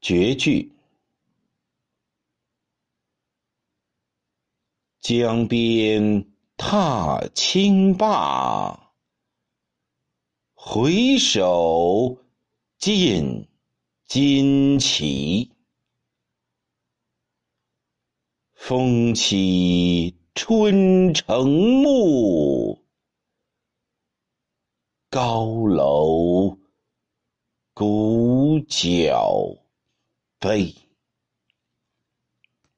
绝句：江边踏青罢，回首见旌旗。风起春城暮，高楼。鼓角 Pai